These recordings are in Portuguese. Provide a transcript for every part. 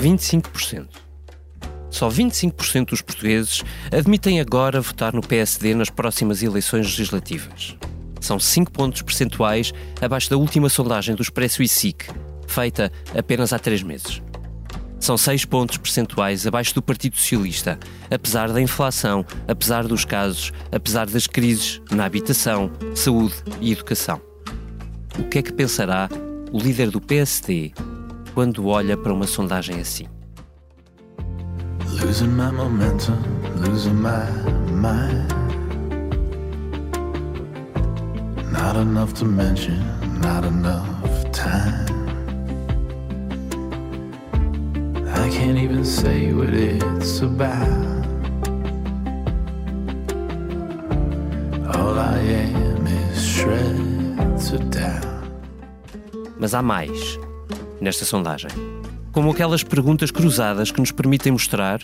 25%. Só 25% dos portugueses admitem agora votar no PSD nas próximas eleições legislativas. São 5 pontos percentuais abaixo da última sondagem do Expresso e SIC, feita apenas há 3 meses. São 6 pontos percentuais abaixo do Partido Socialista, apesar da inflação, apesar dos casos, apesar das crises na habitação, saúde e educação. O que é que pensará o líder do PSD quando olha para uma sondagem assim? Losing my momentum, losing my mind. Not enough to mention, not enough time. I can't even say what it's about. All I am is shreds of doubt. Mas há mais nesta sondagem. Como aquelas perguntas cruzadas que nos permitem mostrar,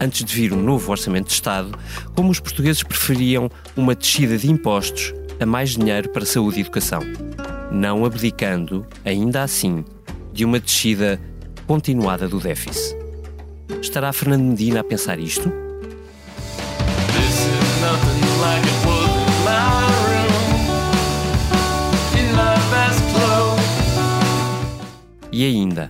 antes de vir um novo orçamento de Estado, como os portugueses preferiam uma descida de impostos a mais dinheiro para saúde e educação, não abdicando, ainda assim, de uma descida continuada do déficit. Estará Fernando Medina a pensar isto? E ainda,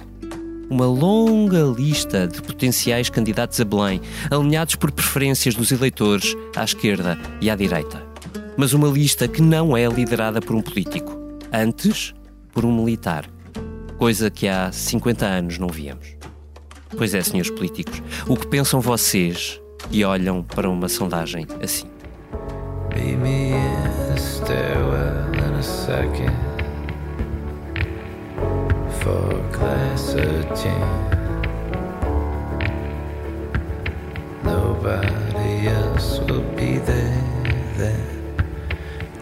uma longa lista de potenciais candidatos a Belém, alinhados por preferências dos eleitores à esquerda e à direita. Mas uma lista que não é liderada por um político, antes por um militar coisa que há 50 anos não víamos. Pois é, senhores políticos, o que pensam vocês e olham para uma sondagem assim? Meet for a glass of gin. Nobody else will be there, there.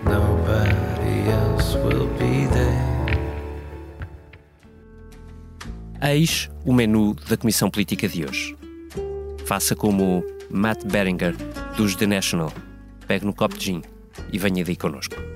Nobody else will be there. Eis o menu da Comissão Política de hoje. Faça como Matt Beringer, dos The National. Pegue no copo de gin e venha daí connosco.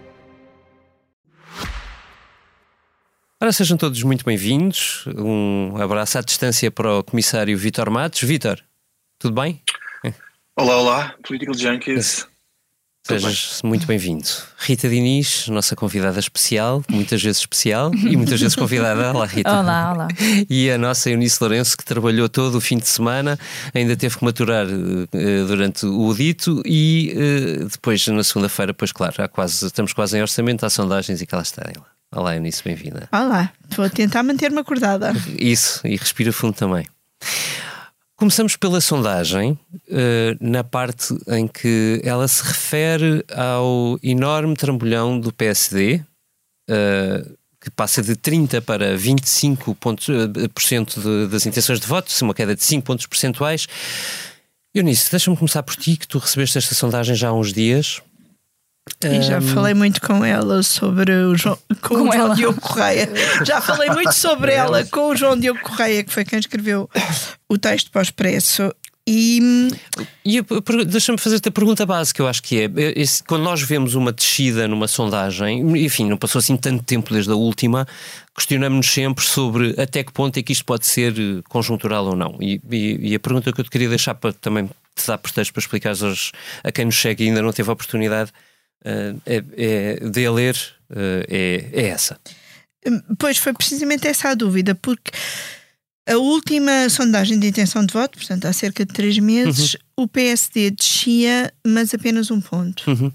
Ora, sejam todos muito bem-vindos. Um abraço à distância para o comissário Vitor Matos. Vitor, tudo bem? Olá, olá, Political Junkies. Sejas muito bem-vindo. Rita Diniz, nossa convidada especial, muitas vezes especial e muitas vezes convidada. Olá, Rita. Olá, olá. E a nossa Eunice Lourenço, que trabalhou todo o fim de semana, ainda teve que maturar uh, durante o dito e uh, depois, na segunda-feira, pois claro, há quase, estamos quase em orçamento, há sondagens e que ela está lá. Olá, Eunice, bem-vinda. Olá, vou tentar manter-me acordada. Isso, e respira fundo também. Começamos pela sondagem, uh, na parte em que ela se refere ao enorme trambolhão do PSD, eh, que passa de 30% para 25% uh, de, das intenções de voto, uma queda de 5 pontos percentuais. Eunice, deixa-me começar por ti, que tu recebeste esta sondagem já há uns dias. E já falei muito com ela sobre o João, com, com o João Diogo Correia. Já falei muito sobre ela com o João Diogo Correia, que foi quem escreveu o texto para o Expresso. E, e deixa-me fazer-te a pergunta básica, eu acho que é, é esse, quando nós vemos uma descida numa sondagem, enfim, não passou assim tanto tempo desde a última, questionamos-nos sempre sobre até que ponto é que isto pode ser eh, conjuntural ou não. E, e, e a pergunta que eu te queria deixar para também te dar pretexto para explicar a quem nos chega e ainda não teve a oportunidade é, é, de a ler uh, é, é essa. Pois foi precisamente essa a dúvida, porque a última sondagem de intenção de voto, portanto há cerca de três meses, uhum o PSD descia, mas apenas um ponto. Uhum.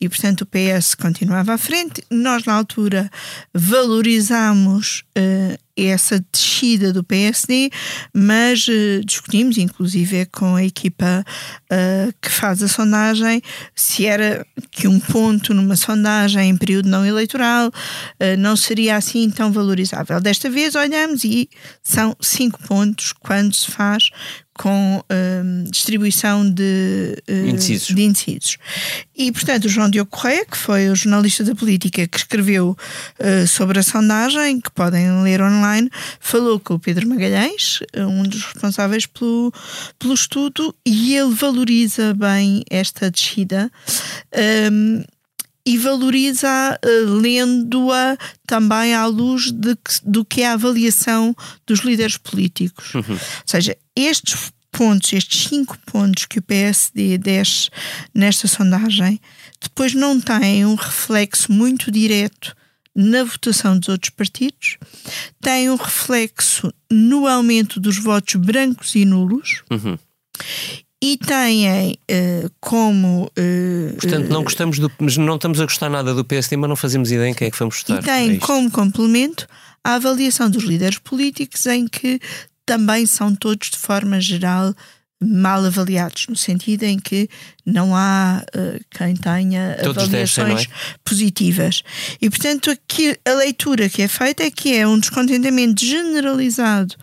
E, portanto, o PS continuava à frente. Nós, na altura, valorizámos uh, essa descida do PSD, mas uh, discutimos, inclusive com a equipa uh, que faz a sondagem, se era que um ponto numa sondagem em período não eleitoral não seria assim tão valorizável. Desta vez olhamos e são cinco pontos quando se faz com hum, distribuição de, indecisos. de. E, portanto, o João Diogo Correia, que foi o jornalista da política que escreveu uh, sobre a sondagem, que podem ler online, falou com o Pedro Magalhães, um dos responsáveis pelo, pelo estudo, e ele valoriza bem esta descida. Um, e valoriza uh, lendo-a também à luz de que, do que é a avaliação dos líderes políticos. Uhum. Ou seja, estes pontos, estes cinco pontos que o PSD desce nesta sondagem, depois não têm um reflexo muito direto na votação dos outros partidos, têm um reflexo no aumento dos votos brancos e nulos. Uhum e têm uh, como. Uh, Portanto, não gostamos do. não estamos a gostar nada do PSD, mas não fazemos ideia em quem é que vamos votar. E têm é como complemento a avaliação dos líderes políticos, em que também são todos, de forma geral, mal avaliados, no sentido em que não há uh, quem tenha todos avaliações descem, é? positivas. E, portanto, aqui, a leitura que é feita é que é um descontentamento generalizado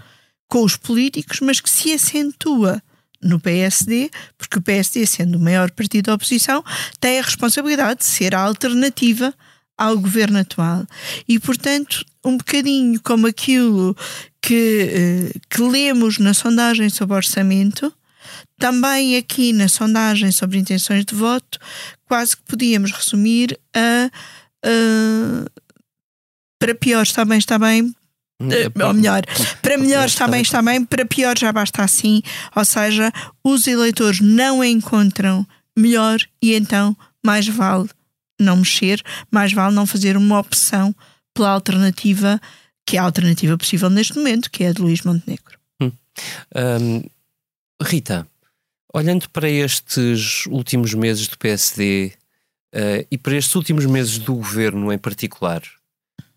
com os políticos, mas que se acentua no PSD, porque o PSD, sendo o maior partido da oposição, tem a responsabilidade de ser a alternativa ao governo atual. E, portanto, um bocadinho como aquilo que, eh, que lemos na sondagem sobre orçamento, também aqui na sondagem sobre intenções de voto, quase que podíamos resumir a. a para pior está bem, está bem, Uh, ou melhor, para melhor está bem, está bem, para pior já basta assim. Ou seja, os eleitores não encontram melhor e então mais vale não mexer, mais vale não fazer uma opção pela alternativa que é a alternativa possível neste momento, que é a de Luís Montenegro. Hum. Um, Rita, olhando para estes últimos meses do PSD uh, e para estes últimos meses do governo em particular,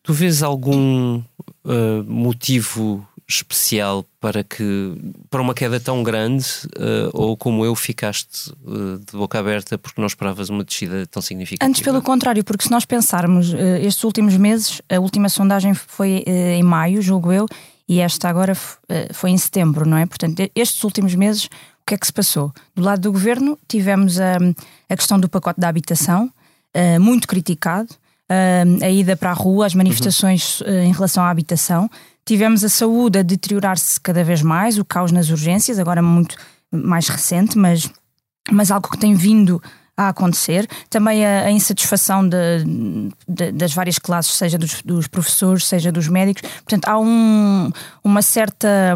Tu vês algum uh, motivo especial para que para uma queda tão grande uh, ou como eu ficaste uh, de boca aberta porque não esperavas uma descida tão significativa? Antes pelo contrário, porque se nós pensarmos uh, estes últimos meses, a última sondagem foi em maio, julgo eu, e esta agora foi em setembro, não é? Portanto, estes últimos meses, o que é que se passou? Do lado do governo tivemos a, a questão do pacote da habitação, muito criticado, uh, a ida para a rua, as manifestações em relação à habitação. Tivemos a saúde a deteriorar-se cada vez mais, o caos nas urgências, agora muito mais recente, mas, mas algo que tem vindo a acontecer. Também a, a insatisfação de, de, das várias classes, seja dos, dos, professores, seja dos médicos. Portanto, há um, uma certa.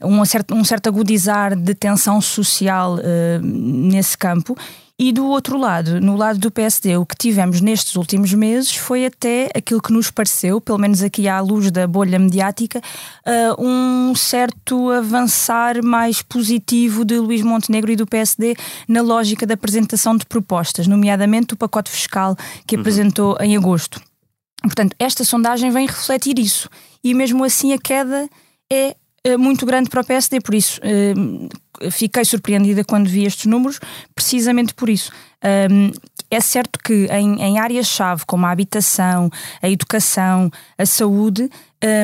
Um certo, um certo agudizar de tensão social uh, nesse campo e do outro lado, no lado do PSD, o que tivemos nestes últimos meses foi até aquilo que nos pareceu, pelo menos aqui à luz da bolha mediática, uh, um certo avançar mais positivo de Luís Montenegro e do PSD na lógica da apresentação de propostas, nomeadamente o pacote fiscal que uhum. apresentou em agosto. Portanto, esta sondagem vem refletir isso. E mesmo assim a queda é muito grande para o PSD, por isso eh, fiquei surpreendida quando vi estes números, precisamente por isso. é certo que em, em áreas-chave como a habitação, a educação, a saúde,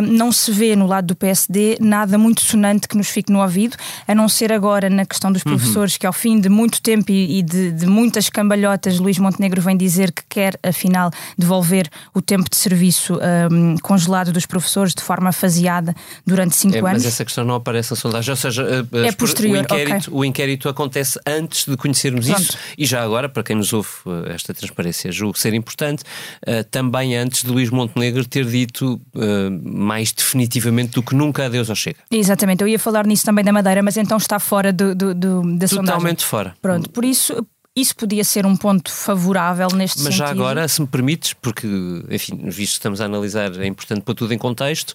não se vê no lado do PSD nada muito sonante que nos fique no ouvido, a não ser agora na questão dos uhum. professores, uhum. que ao fim de muito tempo e, de, de, muitas cambalhotas, Luís Montenegro vem dizer que quer, afinal, devolver o tempo de serviço um, congelado dos professores de forma faseada durante cinco é, anos. Mas essa questão não aparece na sondagem, ou seja, é posterior, o, inquérito, okay. o inquérito acontece antes de conhecermos Pronto. isso e já agora, para quem nos ouve eh, esta transparência, julgo ser importante, uh, também antes de Luís Montenegro ter dito. Uh, mais definitivamente do que nunca a Deus ao chega. Exatamente, eu ia falar nisso também da Madeira, mas então está fora do, do, do da Totalmente sondagem. Totalmente fora. Pronto, por isso isso podia ser um ponto favorável neste Mas sentido. já agora, se me permites, porque, enfim, visto que estamos a analisar, é importante para tudo em contexto,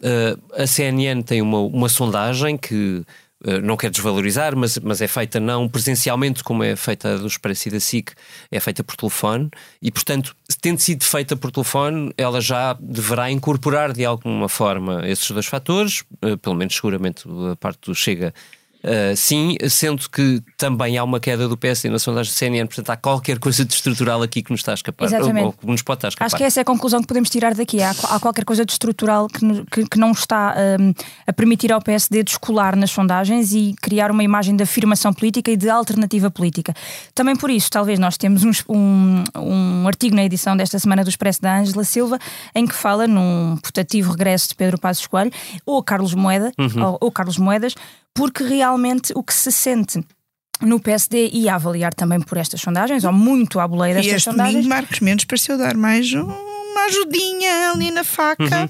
uh, a CNN tem uma, uma sondagem que não quero desvalorizar, mas, mas é feita não presencialmente como é feita a do Expresso e SIC, é feita por telefone. E, portanto, tendo sido feita por telefone, ela já deverá incorporar de alguma forma esses dois fatores, eh, pelo menos seguramente a parte do Chega Uh, sim, sendo que também há uma queda do PSD na sondagem do CNN, portanto há qualquer coisa de estrutural aqui que nos está a escapar. Exatamente. Ou, ou que nos pode estar a escapar. Acho que essa é a conclusão que podemos tirar daqui. Há, há qualquer coisa de estrutural que, que, que não está um, a permitir ao PSD descolar nas sondagens e criar uma imagem de afirmação política e de alternativa política. Também por isso, talvez nós temos um, um, um artigo na edição desta semana do Expresso da Ângela Silva em que fala num putativo regresso de Pedro Passos Coelho ou Carlos Moeda, uhum. ou, ou Carlos Moedas, porque realmente o que se sente no PSD e a avaliar também por estas sondagens, ou muito à boleia destas e este sondagens. Domingo Marcos Mendes pareceu dar mais uma ajudinha ali na faca uhum.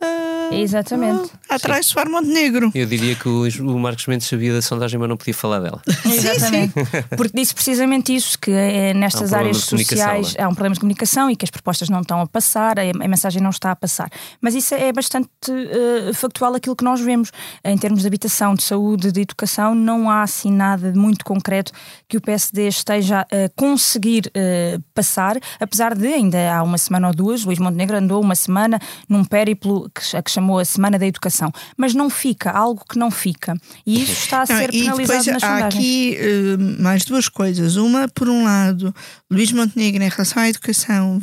Uh, Exatamente. Uh, atrás Soar Montenegro. Eu diria que o, o, Marcos Mendes sabia da sondagem, mas não podia falar dela. Exatamente. Porque disse precisamente isso: que é, nestas um áreas sociais é? há um problema de comunicação e que as propostas não estão a passar, a, a mensagem não está a passar. Mas isso é bastante uh, factual aquilo que nós vemos. Em termos de habitação, de saúde, de educação, não há assim nada de muito concreto que o PSD esteja a conseguir uh, passar, apesar de ainda há uma semana ou duas, Luís Montenegro andou uma semana num périplo que, a que chamou a Semana da Educação, mas não fica, algo que não fica. E isso está a ser não, penalizado depois nas há sondagens. aqui uh, mais duas coisas. Uma, por um lado, Luís Montenegro em relação à educação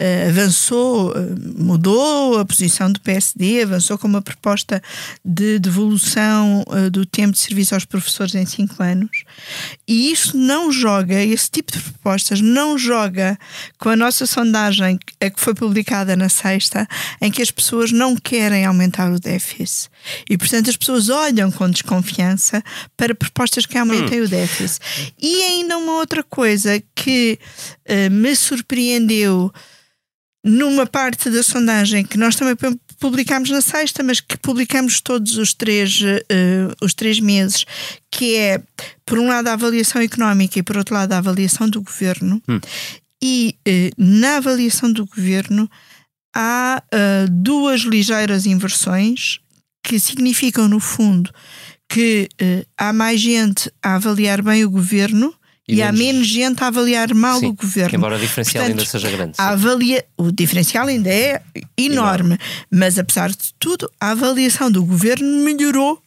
uh, avançou, uh, mudou a posição do PSD, avançou com uma proposta de devolução uh, do tempo de serviço aos professores em cinco anos. E isso não joga, esse tipo de propostas não joga com a nossa sondagem a que foi publicada na sexta, em que as pessoas não querem aumentar o déficit. E, portanto, as pessoas olham com desconfiança para propostas que aumentem hum. o déficit. E ainda uma outra coisa que me surpreendeu numa parte da sondagem que nós também publicamos na sexta, mas que publicamos todos os três, uh, os três meses, que é, por um lado, a avaliação económica e, por outro lado, a avaliação do governo. Hum. E uh, na avaliação do governo há uh, duas ligeiras inversões que significam, no fundo, que há mais gente a avaliar bem o governo e, e há menos gente a avaliar mal Sim, o governo. Embora o diferencial Portanto, ainda seja grande. Avalia... O diferencial ainda é enorme, enorme, mas apesar de tudo, a avaliação do governo melhorou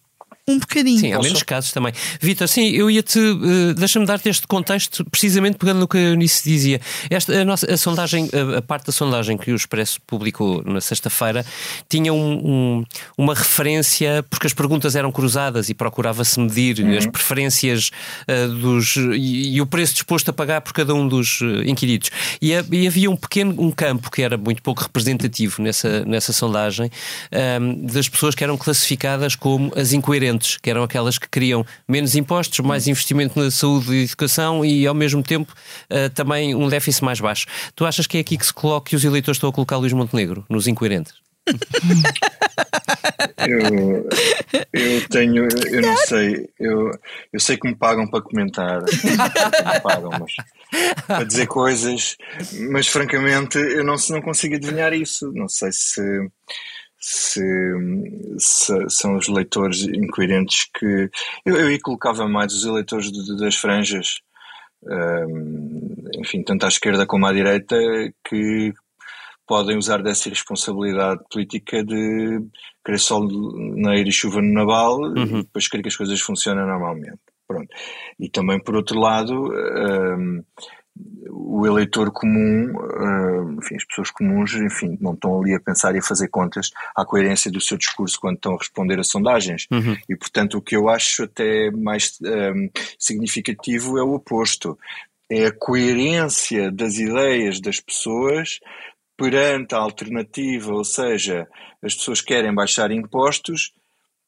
um bocadinho. Sim, há menos casos também. Vitor, sim, eu ia-te. Uh, Deixa-me dar-te este contexto, precisamente pegando no que a Eunice dizia. Esta, a, nossa, a sondagem, a, a, parte da sondagem que o Expresso publicou na sexta-feira, tinha um, um, uma referência, porque as perguntas eram cruzadas e procurava-se medir uhum. as preferências uh, dos. E, e, o preço disposto a pagar por cada um dos uh, inquiridos. E, e, havia um pequeno um campo que era muito pouco representativo nessa, nessa sondagem, um, das pessoas que eram classificadas como as incoerentes que eram aquelas que queriam menos impostos, mais investimento na saúde e educação e, ao mesmo tempo, uh, também um déficit mais baixo. Tu achas que é aqui que se coloca que os eleitores estão a colocar Luís Montenegro, nos incoerentes? eu, eu tenho, eu não sei, eu, eu sei que me pagam para comentar, me pagam, mas para dizer coisas, mas francamente eu não, não consigo adivinhar isso. Não sei se se, se, são os leitores incoerentes que. Eu, eu aí colocava mais os eleitores de, de, das franjas, um, enfim, tanto à esquerda como à direita, que podem usar dessa irresponsabilidade política de querer sol na e chuva no naval uhum. e depois querer que as coisas funcionem normalmente. Pronto. E também, por outro lado, um, o eleitor comum, uh, enfim, as pessoas comuns, enfim, não estão ali a pensar e a fazer contas à coerência do seu discurso quando estão a responder a sondagens. Uhum. E, portanto, o que eu acho até mais um, eh, significativo é o oposto. É a coerência das ideias das pessoas perante a alternativa, ou seja, as pessoas querem baixar impostos,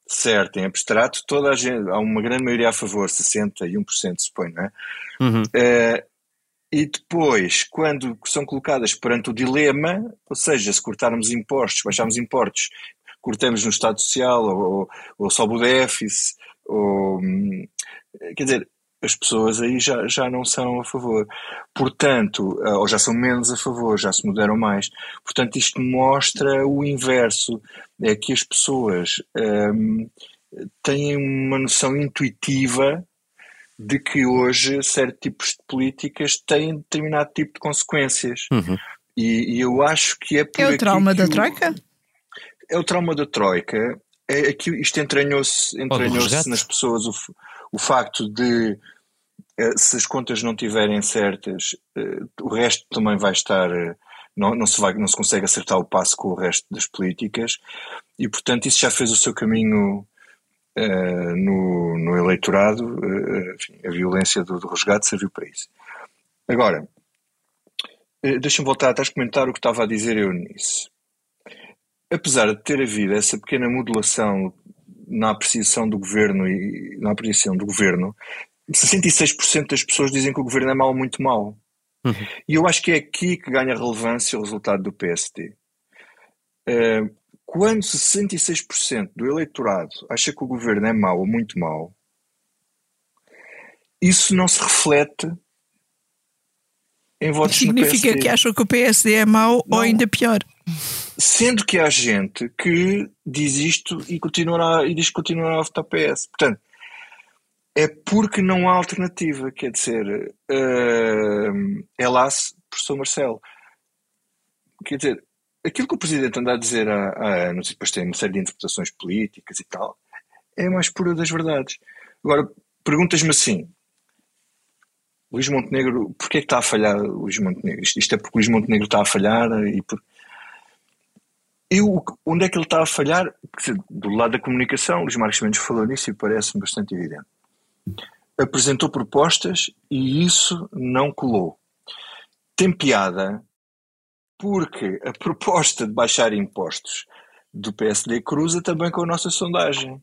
certo, em abstrato, toda a gente, há uma grande maioria a favor, 61% suponho, não é? Uhum. Uh, e depois, quando são colocadas perante o dilema, ou seja, se cortarmos impostos, baixarmos impostos, cortamos no Estado Social ou, ou sobe o déficit, ou, hum, quer dizer, as pessoas aí já, já não são a favor. Portanto, ah, ou já são menos a favor, já se mudaram mais. Portanto, isto mostra o inverso, é que as pessoas hum, têm uma noção intuitiva de que hoje certos tipos de políticas têm determinado tipo de consequências. Uhum. E, e, eu acho que é por É o trauma da Troika? É o trauma da Troika, é, aqui, isto entranhou-se entranhou nas pessoas o, o facto de eh, se as contas não estiverem certas, eh, o resto também vai estar. Eh, não, não, se vai, não se consegue acertar o passo com o resto das políticas, e portanto isso já fez o seu caminho uh, no, no, eleitorado. Uh, enfim, a violência do, do, resgate serviu para isso. Agora, uh, deixa-me voltar atrás comentar o que estava a dizer eu nisso. Apesar de ter havido essa pequena modulação na apreciação do governo e na apreciação do governo, 66% das pessoas dizem que o governo é mau, muito mau. Uhum. E eu acho que é aqui que ganha relevância o resultado do PSD. Uh, quando 66% do eleitorado acha que o governo é mau ou muito mau, isso não se reflete em votos Significa que acham que o PSD é mau não. ou ainda pior. Sendo que há gente que diz isto e, continua e diz que continuará a votar PS. Portanto, é porque não há alternativa. Quer dizer, uh, é lá, professor Marcelo. Quer dizer, aquilo que o Presidente anda a dizer há, há, anos, e depois tem uma série de interpretações políticas e tal, é a mais pura das verdades. Agora, perguntas-me assim. Luís Montenegro, porquê é que está a falhar Luís Montenegro? Isto, isto é porque Luís Montenegro está a falhar e por... Eu, onde é que ele está a falhar? Do lado da comunicação, Luís Marcos Mendes falou nisso e parece-me bastante evidente apresentou propostas e isso não colou. Tem piada porque a proposta de baixar impostos do PSD cruza também com a nossa sondagem.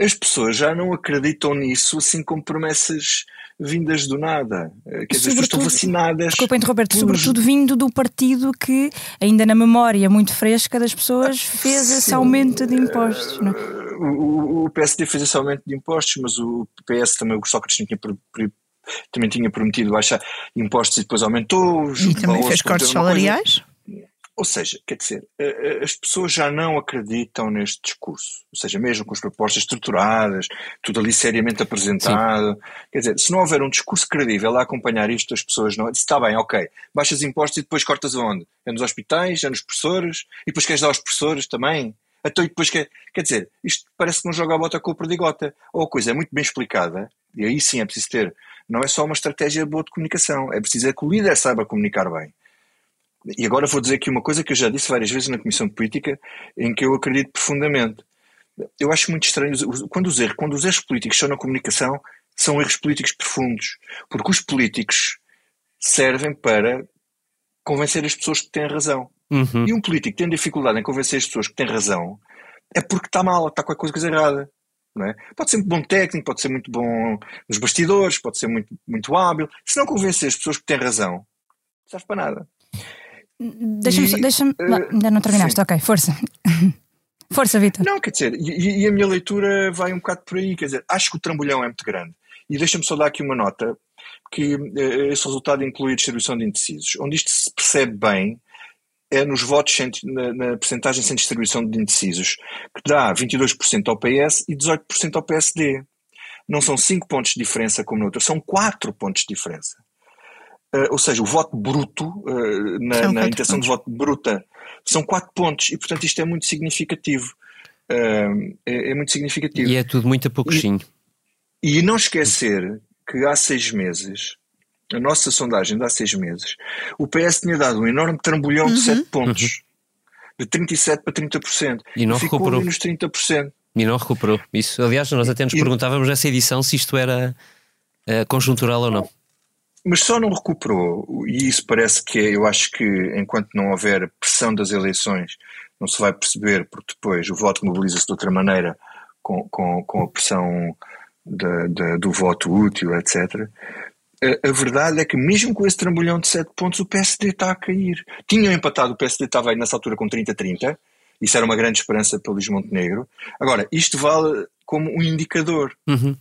As pessoas já não acreditam nisso, assim como promessas vindas do nada. Eh, quer dizer, estão vacinadas. Desculpa interromper por... sobretudo vindo do partido que, ainda na memória muito fresca das pessoas, fez esse aumento de impostos. Não? É? O, o, PSD fez esse aumento de impostos, mas o PS também, o Sócrates tinha também tinha prometido baixar impostos e depois aumentou. E também fez cortes salariais? Ou seja, quer dizer, as pessoas já não acreditam neste discurso. Ou seja, mesmo com as propostas estruturadas, tudo ali seriamente apresentado. Sim. Quer dizer, se não houver um discurso credível a acompanhar isto, as pessoas não. Está bem, ok, baixas impostos e depois cortas onde? É nos hospitais, é nos professores, e depois queres dar aos professores também? Então, e depois quer. Quer dizer, isto parece que não joga a bota com o perdigota. Ou a coisa é muito bem explicada, e aí sim é preciso ter. Não é só uma estratégia boa de comunicação, é preciso é que o líder saiba comunicar bem e agora vou dizer aqui uma coisa que eu já disse várias vezes na Comissão de Política, em que eu acredito profundamente. Eu acho muito estranho quando os erros, quando os erros políticos são na comunicação, são erros políticos profundos, porque os políticos servem para convencer as pessoas que têm razão. Uhum. E um político que tem dificuldade em convencer as pessoas que têm razão é porque está mal, está com a coisa errada. Não é? Pode ser muito bom técnico, pode ser muito bom nos bastidores, pode ser muito, muito hábil. Se não convencer as pessoas que têm razão, não serve para nada. Deixa-me. Deixa uh, ainda não terminaste, sim. ok, força. força, Vitor. Não, quer dizer, e, e, a minha leitura vai um bocado por aí, quer dizer, acho que o trambolhão é muito grande. E deixa-me só dar aqui uma nota, que uh, esse resultado inclui a distribuição de indecisos. Onde isto se percebe bem é nos votos sem, na, na percentagem sem distribuição de indecisos, que dá 22% ao PS e 18% ao PSD. Não são 5 pontos de diferença como no outro, são 4 pontos de diferença. Uh, ou seja, o voto bruto, uh, na, na intenção de voto bruta, são quatro pontos e, portanto, isto é muito significativo. Uh, é, é, muito significativo. E é tudo muito a pouquinho. E, e não esquecer que há seis meses, a nossa sondagem de há seis meses, o PS tinha dado um enorme trambolhão uhum. de sete pontos. Uhum. De 37% para 30%. E não Ficou recuperou. nos 30%. E não recuperou. Isso, aliás, nós até nos e, perguntávamos nessa edição se isto era uh, conjuntural ou não mas só não recuperou, e isso parece que é, eu acho que enquanto não houver pressão das eleições, não se vai perceber, porque depois o voto mobiliza-se de outra maneira com, com, com a pressão de, de, do voto útil, etc. A, a, verdade é que, mesmo com esse trambolhão de 7 pontos, o PSD está a cair. Tinham empatado, o PSD estava aí nessa altura com 30-30, isso era uma grande esperança para Luís Montenegro. Agora, isto vale como um indicador. Uhum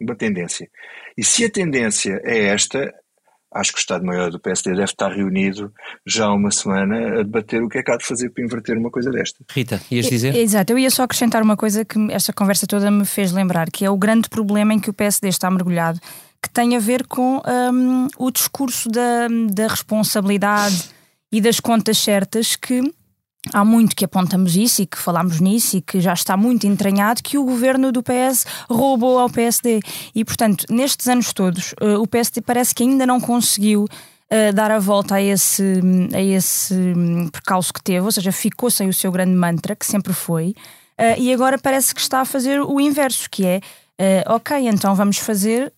uma tendência. E se a tendência é esta, acho que o Estado-Maior do PSD deve estar reunido já há uma semana a debater o que é que há de fazer para inverter uma coisa desta. Rita, ias dizer? Exato, eu ia só acrescentar uma coisa que esta conversa toda me fez lembrar, que é o grande problema em que o PSD está mergulhado, que tem a ver com um, o discurso da, da responsabilidade e das contas certas que há muito que apontamos isso e que falámos nisso e que já está muito entranhado que o governo do PS roubou ao PSD. E, portanto, nestes anos todos, uh, o PSD parece que ainda não conseguiu uh, dar a volta a esse, a esse um, percalço que teve, ou seja, ficou sem o seu grande mantra, que sempre foi, uh, e agora parece que está a fazer o inverso, que é. Ok, então vamos fazer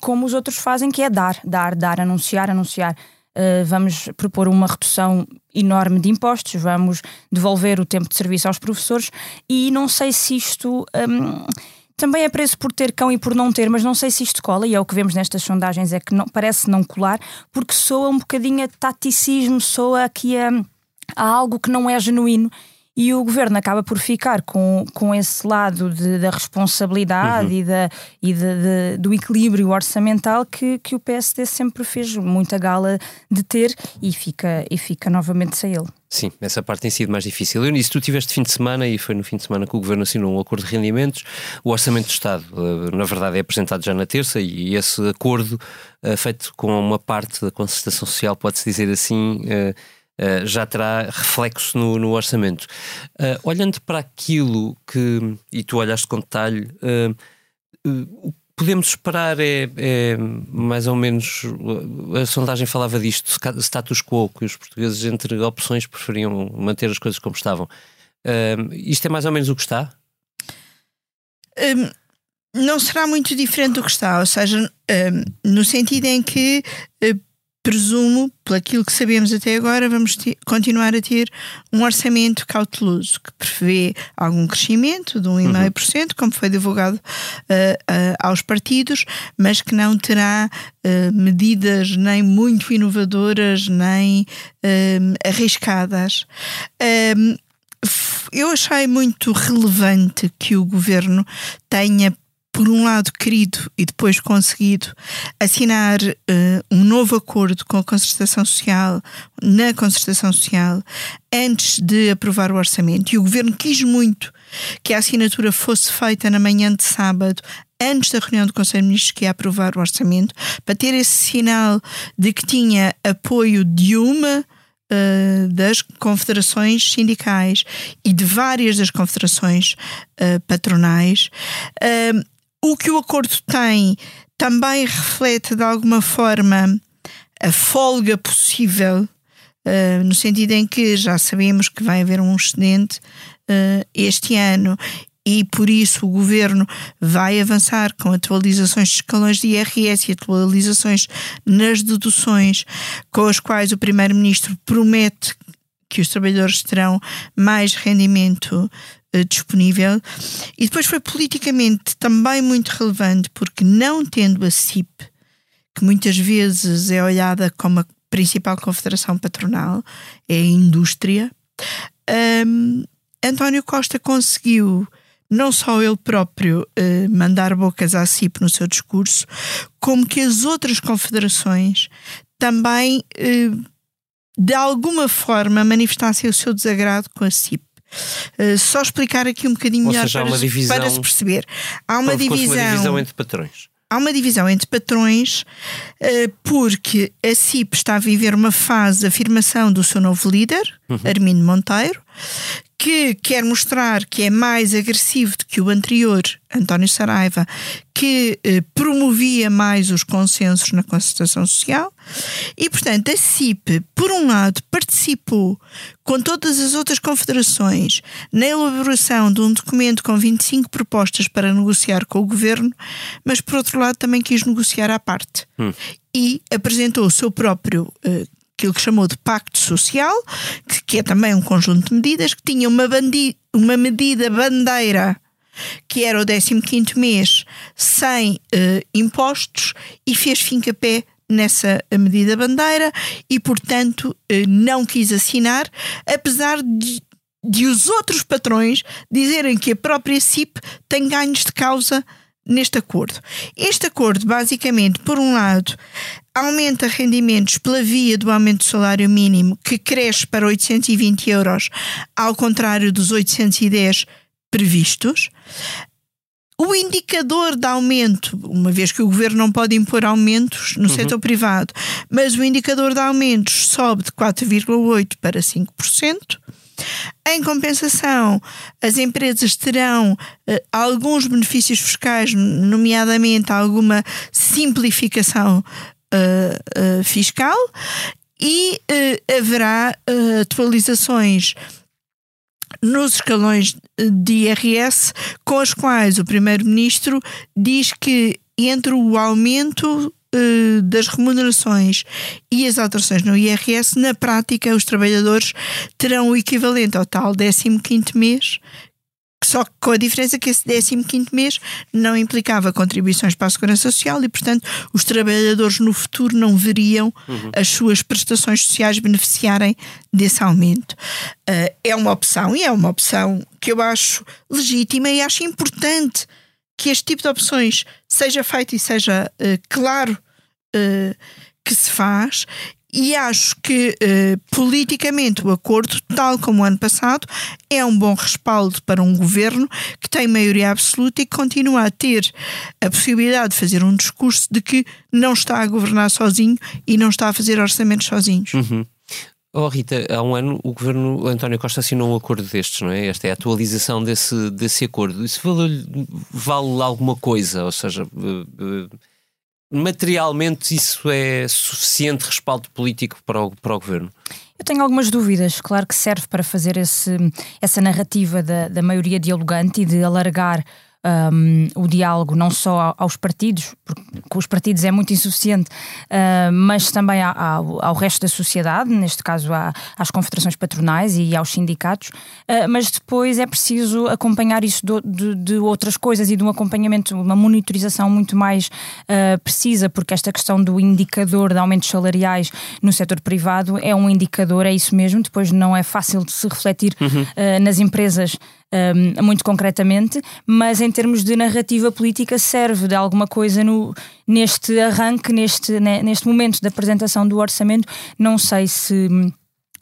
como os outros fazem, que é dar, dar, dar, anunciar, anunciar. Uh, vamos propor uma redução enorme de impostos, vamos devolver o tempo de serviço aos professores e não sei se isto. Um, também é preço por ter cão e por não ter, mas não sei se isto cola, e é o que vemos nestas sondagens, é que não, parece não colar, porque soa um bocadinho a taticismo, soa aqui a, a algo que não é genuíno e o governo acaba por ficar com, com esse lado de, da responsabilidade uhum. e, da, e de, de, do equilíbrio orçamental que, que o PSD sempre fez muita gala de ter e fica, e fica novamente sem ele. Sim, essa parte tem sido mais difícil. Eu, se tu tiveste fim de semana e foi no fim de semana que o Governo assinou um acordo de rendimentos, o Orçamento do Estado, eh, na verdade, é apresentado já na terça e esse acordo, eh, feito com uma parte da concertação social, pode-se dizer assim, eh, Uh, já terá reflexo no, no orçamento. Uh, olhando para aquilo que, e tu olhaste com detalhe, uh, o que podemos esperar é, é, mais ou menos, a sondagem falava disto, status quo, que os portugueses entre opções preferiam manter as coisas como estavam. isto é mais ou menos o que está? Um não será muito diferente do que está, ou seja, um, no sentido em que presumo, por aquilo que sabemos até agora, vamos ter, continuar a ter um orçamento cauteloso que prevê algum crescimento de 1,5%, uhum. como foi divulgado uh, uh, aos partidos, mas que não terá uh, medidas nem muito inovadoras nem arriscadas. eu achei muito relevante que o governo tenha por um lado, querido e depois conseguido assinar uh, um novo acordo com a concertação social, na concertação social, antes de aprovar o orçamento. E o governo quis muito que a assinatura fosse feita na manhã de sábado, antes da reunião do Conselho de Ministros que ia aprovar o orçamento, para ter esse sinal de que tinha apoio de uma Uh, das confederações sindicais e de várias das confederações uh, patronais. Uh, o que o acordo tem também reflete de alguma forma a folga possível, uh, no sentido em que já sabemos que vai haver um excedente uh, este ano. E por isso o governo vai avançar com atualizações de escalões de IRS e atualizações nas deduções, com as quais o primeiro-ministro promete que os trabalhadores terão mais rendimento uh, disponível. E depois foi politicamente também muito relevante, porque não tendo a CIP, que muitas vezes é olhada como a principal confederação patronal, é a indústria, um, António Costa conseguiu não só ele próprio uh, mandar bocas à CIP no seu discurso, como que as outras confederações também uh, de alguma forma manifestassem o seu desagrado com a CIP. Uh, só explicar aqui um bocadinho melhor seja, para, divisão, para, se perceber. Há uma divisão, uma divisão entre patrões. Há uma divisão entre patrões uh, porque a CIP está a viver uma fase de afirmação do seu novo líder, uhum. Armindo Monteiro, que quer mostrar que é mais agressivo do que o anterior, António Saraiva, que eh, promovia mais os consensos na concertação social. E, portanto, a CIP, por um lado, participou com todas as outras confederações na elaboração de um documento com 25 propostas para negociar com o governo, mas, por outro lado, também quis negociar à parte. Hum. E apresentou o seu próprio eh, aquilo que chamou de Pacto Social, que, que é também um conjunto de medidas, que tinha uma, bandi uma medida bandeira que era o 15 mês sem uh, impostos e fez fim-capé nessa medida bandeira e, portanto, uh, não quis assinar, apesar de, de os outros patrões dizerem que a própria CIP tem ganhos de causa neste acordo. Este acordo, basicamente, por um lado, aumenta rendimentos pela via do aumento do salário mínimo, que cresce para 820 euros, ao contrário dos 810 previstos. O indicador de aumento, uma vez que o governo não pode impor aumentos no uhum. setor privado, mas o indicador de aumentos sobe de 4,8% para 5%. Em compensação, as empresas terão uh, alguns benefícios fiscais, nomeadamente alguma simplificação fiscal, e haverá atualizações nos escalões de IRS, com as quais o Primeiro-Ministro diz que entre o aumento eh, das remunerações e as alterações no IRS, na prática, os trabalhadores terão o equivalente ao tal 15 mês só com a diferença que esse 15 mês não implicava contribuições para a Segurança Social e, portanto, os trabalhadores no futuro não veriam uhum. as suas prestações sociais beneficiarem desse aumento. Uh, é uma opção e é uma opção que eu acho legítima e acho importante que este tipo de opções seja feito e seja uh, claro uh, que se faz e acho que eh, politicamente o acordo, tal como o ano passado, é um bom respaldo para um governo que tem maioria absoluta e que continua a ter a possibilidade de fazer um discurso de que não está a governar sozinho e não está a fazer orçamentos sozinhos. Uhum. Oh, Rita, há um ano o governo António Costa assinou um acordo destes, não é? Esta é a atualização desse, desse acordo. Isso vale, vale alguma coisa? Ou seja, uh, uh, materialmente isso é suficiente respaldo político para o, para o governo? Eu tenho algumas dúvidas. Claro que serve para fazer esse, essa narrativa da, da maioria dialogante e de alargar um, o diálogo não só aos partidos, porque com os partidos é muito insuficiente, uh, mas também ao, ao, resto da sociedade, neste caso à, às confederações patronais e aos sindicatos, uh, mas depois é preciso acompanhar isso de, de, de, outras coisas e de um acompanhamento, uma monitorização muito mais uh, precisa, porque esta questão do indicador de aumentos salariais no setor privado é um indicador, é isso mesmo, depois não é fácil de se refletir uhum. nas empresas um, muito concretamente, mas em termos de narrativa política serve de alguma coisa no, neste arranque, neste, neste momento da apresentação do orçamento. Não sei se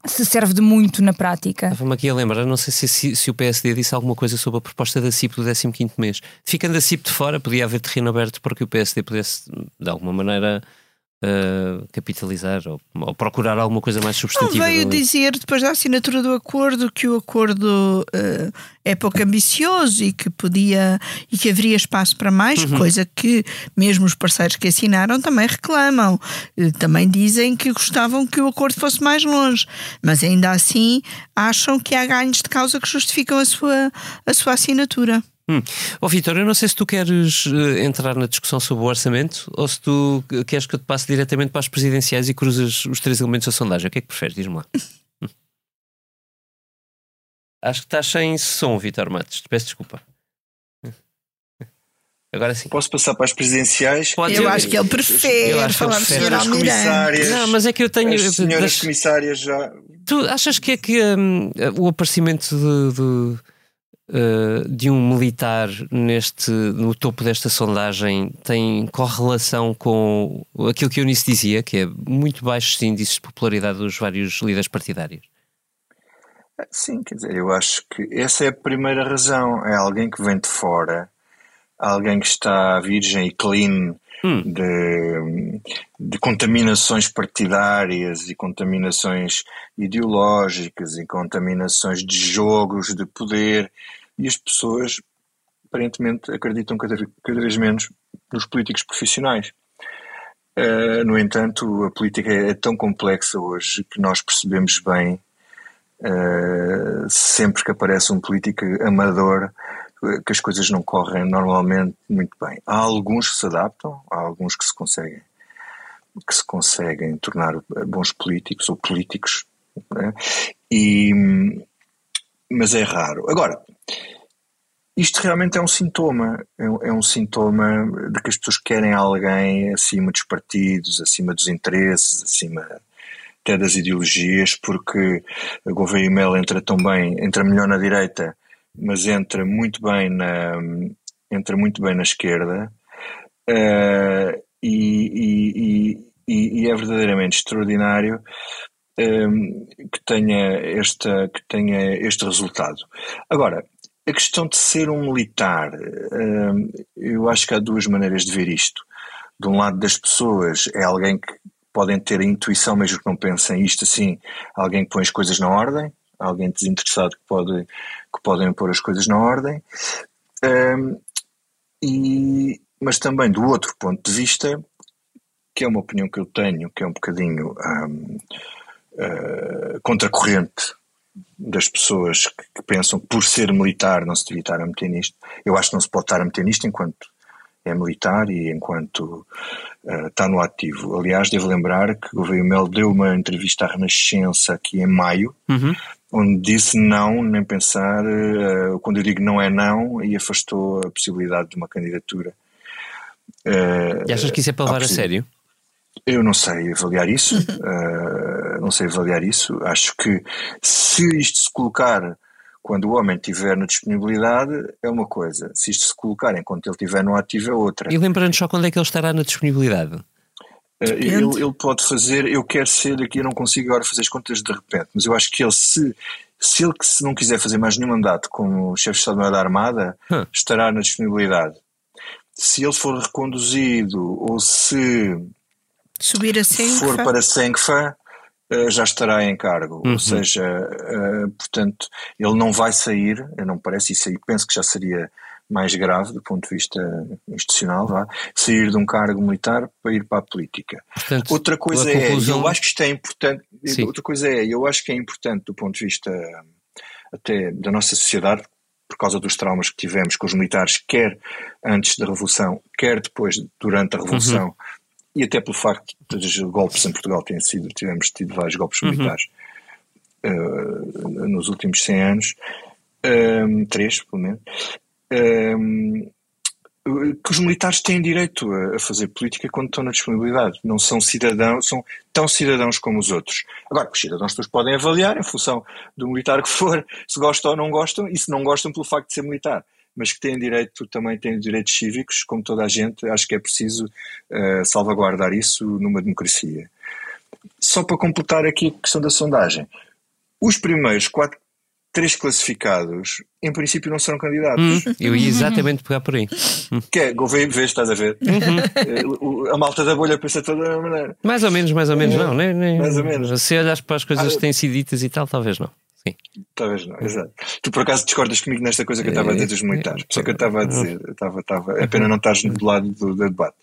se serve de muito na prática. Estava-me aqui a lembrar, não sei se, se, se, o PSD disse alguma coisa sobre a proposta da CIP do 15 mês. Ficando a CIP de fora, podia haver terreno aberto para que o PSD pudesse, de alguma maneira, uh, capitalizar ou, ou, procurar alguma coisa mais substantiva. Não veio dizer, depois da assinatura do acordo, que o acordo uh, é pouco ambicioso e que podia e que haveria espaço para mais, uhum. coisa que mesmo os parceiros que assinaram também reclamam. Uh, também dizem que gostavam que o acordo fosse mais longe, mas ainda assim acham que há ganhos de causa que justificam a sua, a sua assinatura. Hum. Oh, Vitor, eu não sei se tu queres uh, entrar na discussão sobre o orçamento ou se tu queres que eu te passe diretamente para as presidenciais e cruzas os três elementos da sondagem. O que é que preferes? Diz-me lá. Hum. Acho que estás sem som, Vitor Matos. Te peço desculpa. Agora sim. Posso passar para as presidenciais? Pode eu acho que ele prefere falar de senhoras comissárias. Não, mas é que eu tenho. As senhoras das... comissárias já. Tu achas que é que um, o aparecimento de, de uh, de um militar neste, no topo desta sondagem tem correlação com aquilo que o Eunice dizia, que é muito baixos índices de popularidade dos vários líderes partidários? Sim, quer dizer, eu acho que essa é a primeira razão. É alguém que vem de fora, alguém que está virgem e clean hum. de, de, contaminações partidárias e contaminações ideológicas e contaminações de jogos de poder e as pessoas aparentemente acreditam cada, cada vez menos nos políticos profissionais. Uh, no entanto, a política é tão complexa hoje que nós percebemos bem, uh, sempre que aparece um político amador, que as coisas não correm normalmente muito bem. Há alguns que se adaptam, há alguns que se conseguem que se conseguem tornar bons políticos ou políticos, né? e, mas é raro. Agora, isto realmente é um sintoma, é um, é um, sintoma de que as pessoas querem alguém acima dos partidos, acima dos interesses, acima até das ideologias, porque a Gouveia Mel entra tão bem, entra melhor na direita, mas entra muito bem na, entra muito bem na esquerda, uh, e, e, e, e, é verdadeiramente extraordinário um, que tenha, esta, que tenha este resultado. Agora, a questão de ser um militar, um, eu acho que há duas maneiras de ver isto. De um lado das pessoas, é alguém que podem ter a intuição, mesmo que não pensem isto assim, alguém que põe as coisas na ordem, alguém desinteressado que, pode, que podem pôr as coisas na ordem. Um, e, mas também do outro ponto de vista, que é uma opinião que eu tenho, que é um bocadinho um, uh, contracorrente das pessoas que, que, pensam que por ser militar não se devia estar a meter nisto. Eu acho que não se pode estar a meter nisto enquanto é militar e enquanto uh, está no ativo. Aliás, devo lembrar que o Gouveia Mel deu uma entrevista à Renascença aqui em maio, uhum. onde disse não, nem pensar, uh, quando eu digo não é não, e afastou a possibilidade de uma candidatura. Uh, e achas que isso é para levar a sério? Eu não sei avaliar isso, uh, não sei avaliar isso. Acho que se isto se colocar quando o homem estiver na disponibilidade é uma coisa, se isto se colocar enquanto ele estiver no ativo é outra. E lembrando só quando é que ele estará na disponibilidade? Uh, ele, ele, pode fazer, eu quero ser aqui, eu não consigo agora fazer as contas de repente, mas eu acho que ele se se ele se não quiser fazer mais nenhum mandato como chefe de Estado-Maior da Armada, hum. estará na disponibilidade. Se ele for reconduzido ou se Subir a Senfa. for para Senfa, uh, já estará em cargo. Uhum. Ou seja, uh, portanto, ele não vai sair, não parece, isso aí penso que já seria mais grave do ponto de vista institucional, vá, sair de um cargo militar para ir para a política. Portanto, outra coisa é, conclusão... eu acho que isto é importante, Sim. outra coisa é, eu acho que é importante do ponto de vista até da nossa sociedade, por causa dos traumas que tivemos com os militares, quer antes da Revolução, quer depois, durante a Revolução, uhum e até pelo facto dos golpes em Portugal terem sido, tivemos tido vários golpes uhum. militares uh, nos últimos 100 anos, um, três pelo menos, um, que os militares têm direito a, fazer política quando estão na disponibilidade. Não são cidadãos, são tão cidadãos como os outros. Agora, os cidadãos todos podem avaliar em função do militar que for, se gostam ou não gostam, e se não gostam pelo facto de ser militar mas que têm direito, também têm direitos cívicos, como toda a gente, acho que é preciso uh, salvaguardar isso numa democracia. Só para completar aqui a questão da sondagem, os primeiros quatro, três classificados, em princípio não serão candidatos. Hum, eu ia exatamente pegar por aí. Que é, vês, estás a ver? Uhum. Eh, a malta da bolha pensa toda da maneira. Mais ou menos, mais ou menos, não. Nem, nem, mais ou menos. Se olhas para as coisas ah, que têm sido ditas e tal, talvez não. Sim. Talvez não, exato. Tu por acaso discordas comigo nesta coisa que eu estava a dizer dos militares. Só que eu estava a dizer, estava, estava, é pena não estás do lado do, do debate.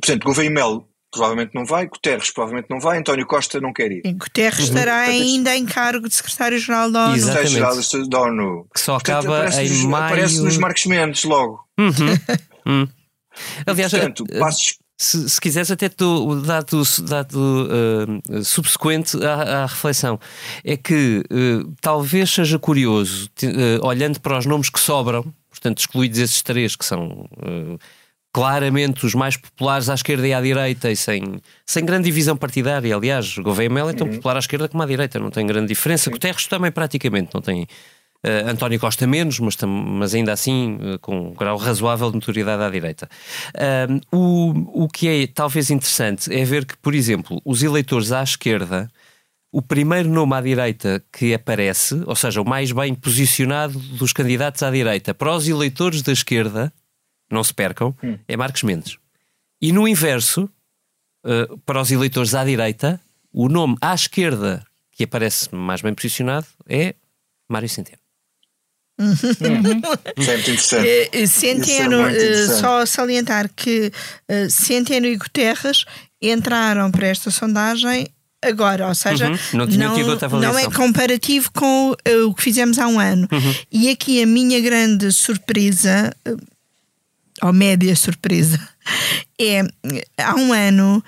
Portanto, Gouveia Melo provavelmente não vai, Guterres provavelmente não vai, António Costa não quer ir. E Guterres uhum. estará ainda em cargo de secretário-geral da ONU. Secretário-geral da ONU. Que só Portanto, acaba aparece em nos, maio... Aparece nos Marcos Mendes logo. Uhum. uhum. Aliás, Portanto, uh, passos se, se quiseres, até o dado, dado uh, subsequente à, à, reflexão, é que uh, talvez seja curioso, uh, olhando para os nomes que sobram, portanto, excluídos esses três que são claramente os mais populares à esquerda e à direita e sem, sem grande divisão partidária. Aliás, Gouveia Mel é tão uhum. popular à esquerda como à direita, não tem grande diferença. Guterres também praticamente não tem Uh, António Costa menos, mas, mas ainda assim uh, com um grau razoável de notoriedade à direita. Uh, o, o que é talvez interessante é ver que, por exemplo, os eleitores à esquerda, o primeiro nome à direita que aparece, ou seja, o mais bem posicionado dos candidatos à direita, para os eleitores da esquerda, não se percam, hum. é Marcos Mendes. E no inverso, para os eleitores à direita, o nome à esquerda que aparece mais bem posicionado é Mário Centeno. Uhum. É interessante. Eh, Centeno, é eh, só salientar que Centeno e Guterres entraram para esta sondagem agora, ou seja, uhum. não, não, não, é comparativo com o que fizemos há um ano. Uhum. E aqui a minha grande surpresa, ou média surpresa, é há um ano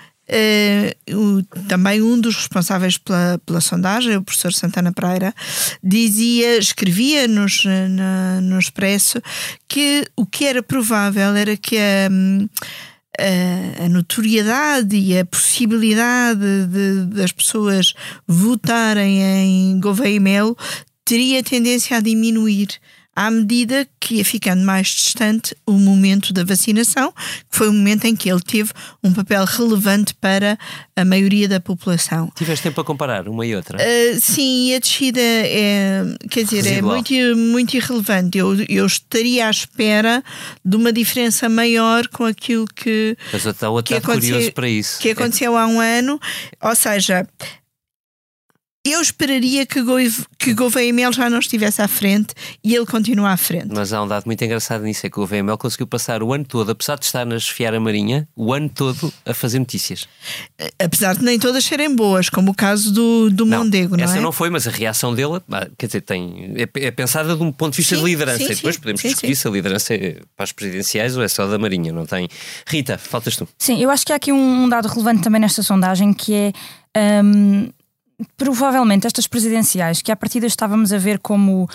o, também um dos responsáveis pela, pela sondagem, o professor Santana Pereira, dizia, escrevia nos, na, no Expresso que o que era provável era que a, a, a notoriedade e a possibilidade de, das pessoas votarem em Gouveia e Melo teria tendência a diminuir à medida que ia ficando mais distante o momento da vacinação, que foi o momento em que ele teve um papel relevante para a maioria da população. Tiveste tempo a comparar uma e outra? Uh, sim, a descida é, quer dizer, é muito, muito irrelevante. Eu, eu estaria à espera de uma diferença maior com aquilo que, Mas que, aconteceu, para isso. que aconteceu há um ano. Ou seja, eu esperaria que, Gouveia, que Gouveia Mel já não estivesse à frente e ele continua à frente. Mas há um dado muito engraçado nisso: é que o Gouveia Mel conseguiu passar o ano todo, apesar de estar na Esfiara Marinha, o ano todo a fazer notícias. Apesar de nem todas serem boas, como o caso do, do não, Mondego, não essa é? não foi, mas a reação dele, quer dizer, tem, é, é pensada de um ponto de vista Sim, de liderança. sim, e depois sim, podemos sim, discutir sim. se a liderança é para as presidenciais ou é só da Marinha, não tem. Rita, faltas tu. Sim, eu acho que há aqui um, um dado relevante também nesta sondagem que é. hum, provavelmente estas presidenciais que à partida estávamos a ver como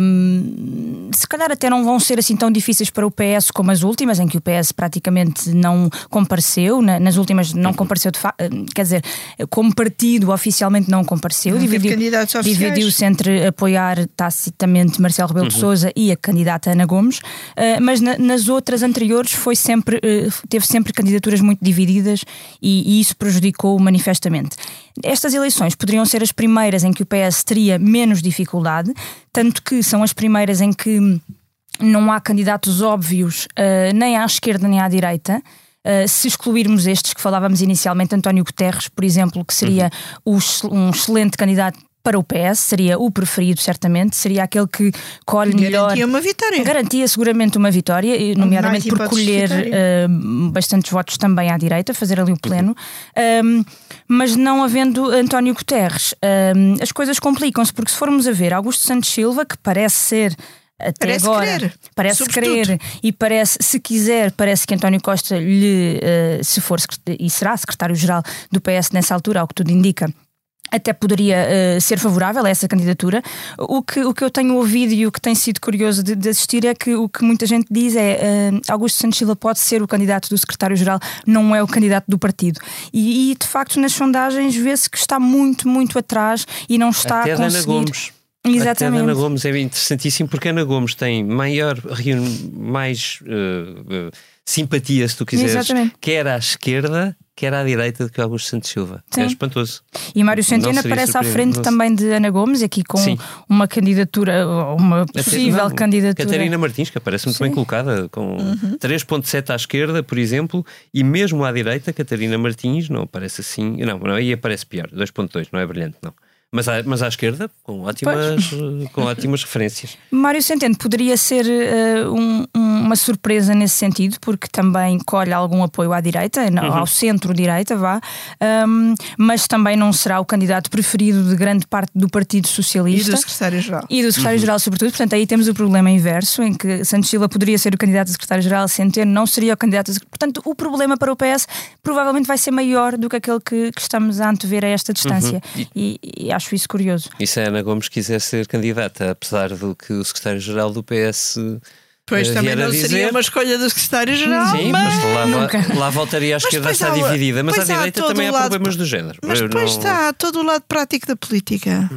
hum, se calhar até não vão ser assim tão difíceis para o PS como as últimas, em que o PS praticamente não compareceu, na- nas últimas não compareceu de facto, quer dizer, como partido oficialmente não compareceu, Não dividiu- dividiu-se entre apoiar tacitamente Marcelo Rebelo de Sousa e a candidata Ana Gomes, eh, mas na- nas outras anteriores foi sempre, eh, teve sempre candidaturas muito divididas e, e isso prejudicou manifestamente. Estas eleições poderiam ser as primeiras em que o PS teria menos dificuldade, tanto que são as primeiras em que não há candidatos óbvios eh, nem à esquerda nem à direita. Uh, se excluirmos estes que falávamos inicialmente, António Guterres, por exemplo, que seria o excel- um excelente candidato para o PS, seria o preferido, certamente, seria aquele que colhe melhor. Garantia uma vitória. Garantia seguramente uma vitória, nomeadamente por colher uh, bastantes votos também à direita, fazer ali o pleno. Um, mas não havendo António Guterres, um, as coisas complicam-se, porque se formos a ver Augusto Santos Silva, que parece ser. Até Parece agora, querer, parece sobretudo. querer e parece, se quiser, parece que António Costa lhe, uh, se for e será secretário-geral do PS nessa altura, ao que tudo indica, até poderia eh, ser favorável a essa candidatura. O que, o que eu tenho ouvido e o que tem sido curioso de, de assistir é que o que muita gente diz é eh, Augusto Santos Silva pode ser o candidato do secretário-geral, não é o candidato do partido. E, e, de facto nas sondagens vê-se que está muito, muito atrás e não está Até a da Ana conseguir. Gomes. Até Exatamente. Ana Gomes é interessantíssimo porque Ana Gomes tem maior, mais eh, simpatia, se tu quiseres, Exatamente. quer à esquerda, quer à direita do que Augusto Santos Silva. Sim. É espantoso. E Mário Centeno aparece à frente também de Ana Gomes, aqui com Sim. uma candidatura, uma possível Não, candidatura. Catarina Martins, que aparece muito bem colocada, com 3,7 à esquerda, por exemplo, e mesmo à direita, Catarina Martins não aparece assim. Não, não aí aparece pior, 2,2, não é brilhante, não. Mas à, mas à esquerda, com ótimas, eh, com ótimas referências. Mário Centeno poderia ser eh, um- um- uma surpresa nesse sentido, porque também colhe algum apoio à direita, não- Uhum. ao centro-direita, vá, Ahm, mas também não será o candidato preferido de grande parte do Partido E Socialista. do secretário-geral. E do secretário-geral, sobretudo, portanto, aí temos o problema inverso, em que Santos Silva poderia ser o candidato a secretário-geral, Centeno não seria o candidato a Portanto, o problema para o PS provavelmente vai ser maior do que aquele que, que estamos a antever a esta distância. E, e acho isso curioso. E se a Ana Gomes quiser ser candidata, apesar do que o secretário-geral do PS. Pois eh, também não dizer, seria uma escolha do secretário-geral. Sim, mas... mas lá, Nunca. lá voltaria à esquerda a estar há dividida, mas à direita também o há lado- problemas do género. Mas Eu depois não- está todo o lado prático da política.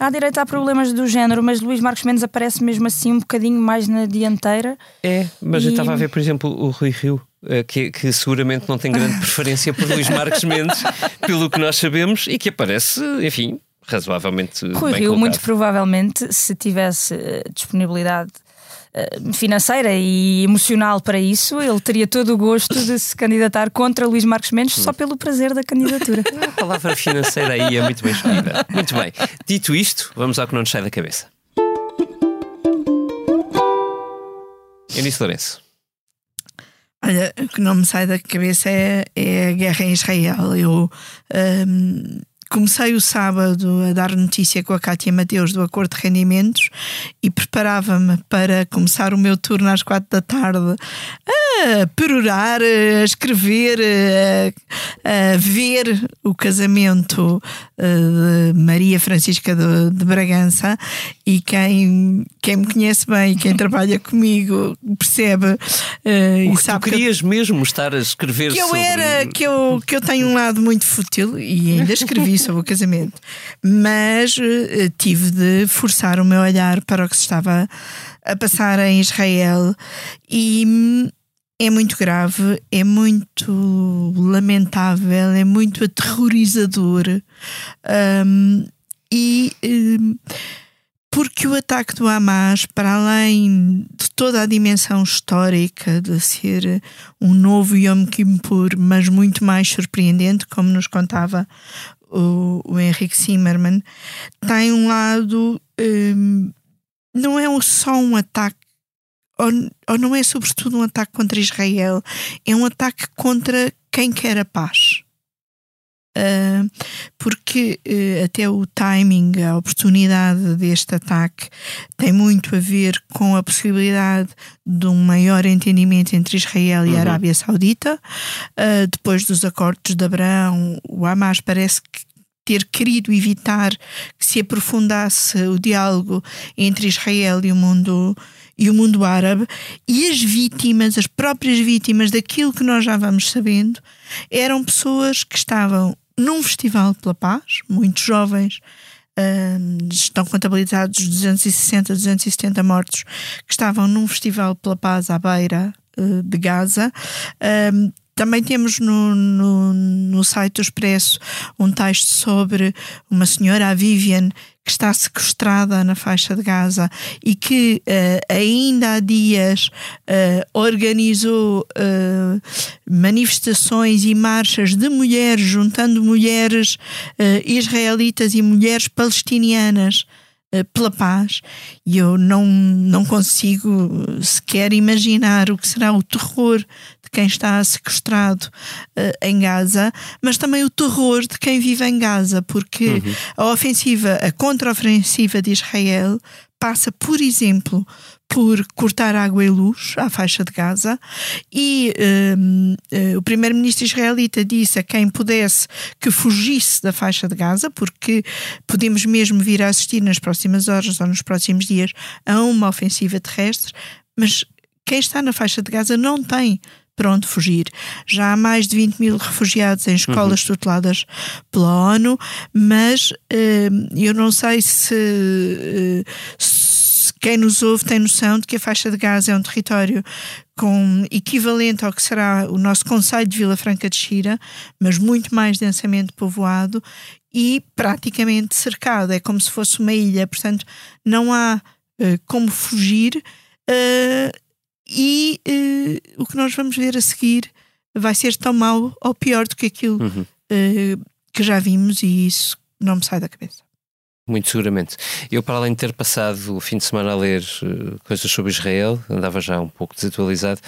À direita há problemas do género, mas Luís Marcos Mendes aparece mesmo assim um bocadinho mais na dianteira. É, mas eu E- estava a ver, por exemplo, o Rui Rio, que, que seguramente não tem grande preferência por Luís Marques Mendes, pelo que nós sabemos, e que aparece, enfim, razoavelmente. Rui bem Rio, colocado. muito provavelmente, se tivesse eh, disponibilidade eh, financeira e emocional para isso, ele teria todo o gosto de se candidatar contra Luís Marcos Mendes só pelo prazer da candidatura. A palavra financeira aí é muito bem escolhida. Muito bem. Dito isto, vamos ao que não nos sai da cabeça. Eunice Lourenço. Olha, o que não me sai da cabeça é, é a guerra em Israel. Eu hum, comecei o sábado a dar notícia com a Cátia Mateus do acordo de rendimentos e preparava-me para começar o meu turno às quatro da tarde a perorar, a escrever, a, a ver o casamento eh, de Maria Francisca de, de Bragança. E quem, quem me conhece bem quem trabalha comigo percebe O e que tu sabe que querias mesmo estar a escrever que eu sobre... era que eu, que eu tenho um lado muito fútil e ainda escrevi sobre o casamento, mas eh, tive de forçar o meu olhar para o que se estava a passar em Israel e hum, é muito grave, é muito lamentável, é muito aterrorizador hum, e hum, porque o ataque do Hamas, para além de toda a dimensão histórica de ser um novo Yom Kippur, mas muito mais surpreendente, como nos contava o, o Henrique Zimmermann, tem um lado. Um, não é só um ataque, ou, ou não é sobretudo um ataque contra Israel, é um ataque contra quem quer a paz. Uh, porque uh, até o timing, a oportunidade deste ataque tem muito a ver com a possibilidade de um maior entendimento entre Israel e uhum. a Arábia Saudita. Uh, depois dos acordos de Abraão, o Hamas parece que ter querido evitar que se aprofundasse o diálogo entre Israel e o mundo e o mundo árabe e as vítimas, as próprias vítimas daquilo que nós já vamos sabendo, eram pessoas que estavam num festival pela paz, muito jovens, uh, estão contabilizados 260, 270 mortos que estavam num festival pela paz à beira uh, de Gaza. Uh, também temos no, no, no site do Expresso um texto sobre uma senhora, a Vivian, que está sequestrada na faixa de Gaza e que uh, ainda há dias uh, organizou uh, manifestações e marchas de mulheres, juntando mulheres israelitas e mulheres palestinianas pela paz. E eu não, não consigo sequer imaginar o que será o terror quem está sequestrado uh, em Gaza, mas também o terror de quem vive em Gaza, porque uhum. a ofensiva, a contraofensiva de Israel passa, por exemplo, por cortar água e luz à faixa de Gaza e um, uh, eh, o primeiro-ministro israelita disse a quem pudesse que fugisse da faixa de Gaza, porque podemos mesmo vir a assistir nas próximas horas ou nos próximos dias a uma ofensiva terrestre, mas quem está na faixa de Gaza não tem para onde fugir. Já há mais de 20 mil refugiados em escolas uhum. tuteladas pela ONU, mas uh, eu não sei se, uh, se, quem nos ouve tem noção de que a faixa de Gaza é um território com equivalente ao que será o nosso Conselho de Vila Franca de Xira, mas muito mais densamente povoado e praticamente cercado. É como se fosse uma ilha, portanto, não há uh, como fugir. Uh, e uh, o que nós vamos ver a seguir vai ser tão mau ou pior do que aquilo uhum. uh, que já vimos e isso não me sai da cabeça. Muito seguramente. Eu, para além de ter passado o fim de semana a ler uh, coisas sobre Israel, andava já um pouco desatualizado,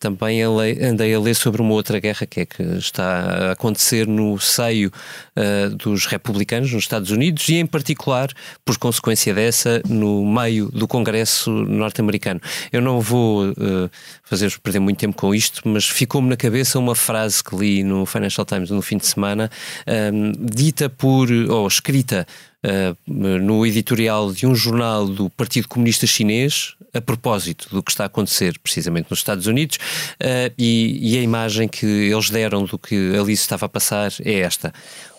também andei a ler sobre uma outra guerra que é que está a acontecer no seio uh, dos republicanos nos Estados Unidos e, em particular, por consequência dessa, no meio do Congresso norte-americano. Eu não vou uh, fazer-vos perder muito tempo com isto, mas ficou-me na cabeça uma frase que li no Financial Times no fim de semana, um, dita por, ou escrita uh, no editorial de um jornal do Partido Comunista Chinês a propósito do que está a acontecer precisamente nos Estados Unidos uh, e, e a imagem que eles deram do que ali se estava a passar é esta.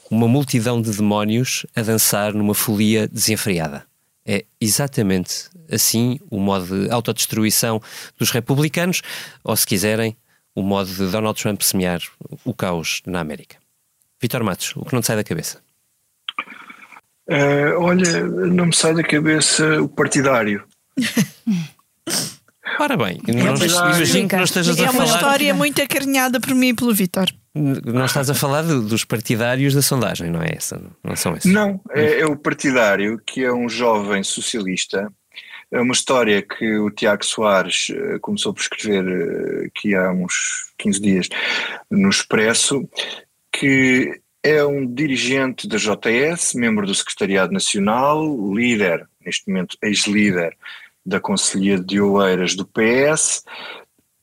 Uma multidão de demónios a dançar numa folia desenfreada. É exatamente assim o modo de autodestruição dos republicanos, ou se quiserem, o modo de Donald Trump semear o caos na América. Vitor Matos, o que não te sai da cabeça? Uh, olha, não me sai da cabeça o partidário. Ora bem, é não, imagino que não estejas é a falar. É uma história muito acarinhada por mim e pelo Vitor. Não estás a falar dos partidários da sondagem, não é essa? Não são esses? Não, é, é o partidário que é um jovem socialista. É uma história que o Tiago Soares uh, começou por escrever uh, aqui há uns 15 dias no Expresso, que é um dirigente da JS, membro do Secretariado Nacional, líder, neste momento ex-líder da Conselhia de Oeiras do PS,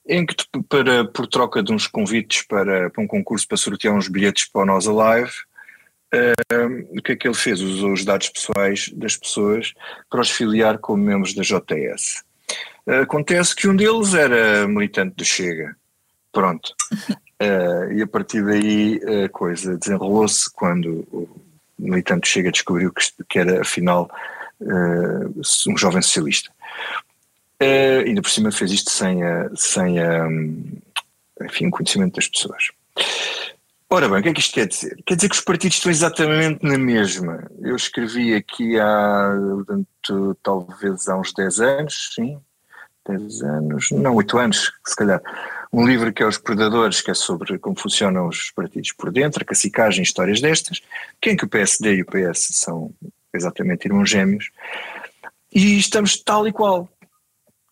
em que para, por troca de uns convites para, para um concurso para sortear uns bilhetes para o Nós Alive, uh, o que é que ele fez? Usou os dados pessoais das pessoas para os filiar como membros da JS. Uh, acontece que um deles era militante do Chega. Pronto. Uh, e a partir daí a coisa desenrolou-se quando o militante Chega descobriu que, que era afinal uh, um jovem socialista. Uh, ainda por cima fez isto sem, a, sem a, enfim, o conhecimento das pessoas. Ora bem, o que é que isto quer dizer? Quer dizer que os partidos estão exatamente na mesma. Eu escrevi aqui há, talvez há uns 10 anos, sim, 10 anos, não, 8 anos, se calhar, um livro que é Os Predadores, que é sobre como funcionam os partidos por dentro, a cacicagem, histórias destas, que em que o PSD e o PS são exatamente irmãos gêmeos, e estamos tal e qual,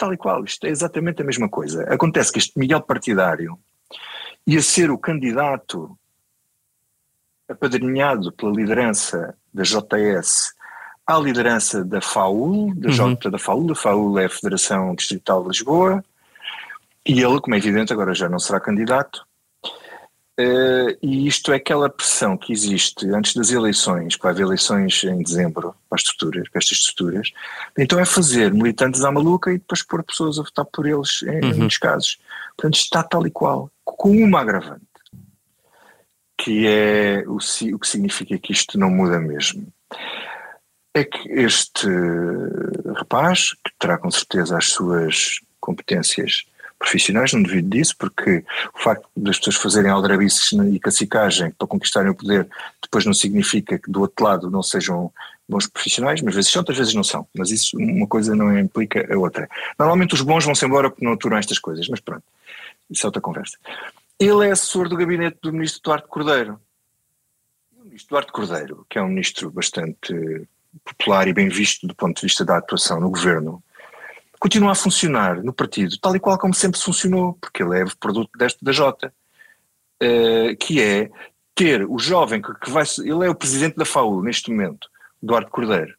tal e qual, isto é exatamente a mesma coisa. Acontece que este Miguel Partidário ia ser o candidato apadrinhado pela liderança da JS à liderança da FAUL, da, uhum. J, da FAUL, a FAUL é a Federação Distrital de Lisboa, e ele, como é evidente, agora já não será candidato. Uh, e isto é aquela pressão que existe antes das eleições, que vai haver eleições em dezembro para as estruturas, para estas estruturas, então é fazer militantes à maluca e depois pôr pessoas a votar por eles em, uhum. muitos casos. Portanto, está tal e qual, com uma agravante, que é o, o que significa que isto não muda mesmo. É que este rapaz, que terá com certeza as suas competências profissionais, não devido disso, porque o facto das pessoas fazerem aldrabices e cacicagem para conquistarem o poder depois não significa que do outro lado não sejam bons profissionais, mas vezes são, outras vezes não são, mas isso uma coisa não implica a outra. Normalmente os bons vão-se embora porque não aturam estas coisas, mas pronto, isso é outra conversa. Ele é assessor do gabinete do ministro Duarte Cordeiro. O ministro Duarte Cordeiro, que é um ministro bastante popular e bem visto do ponto de vista da atuação no governo, continua a funcionar no partido tal e qual como sempre funcionou, porque ele é produto deste da Jota, uh, que é ter o jovem que, que vai. Ele é o presidente da FAU neste momento, Eduardo Cordeiro.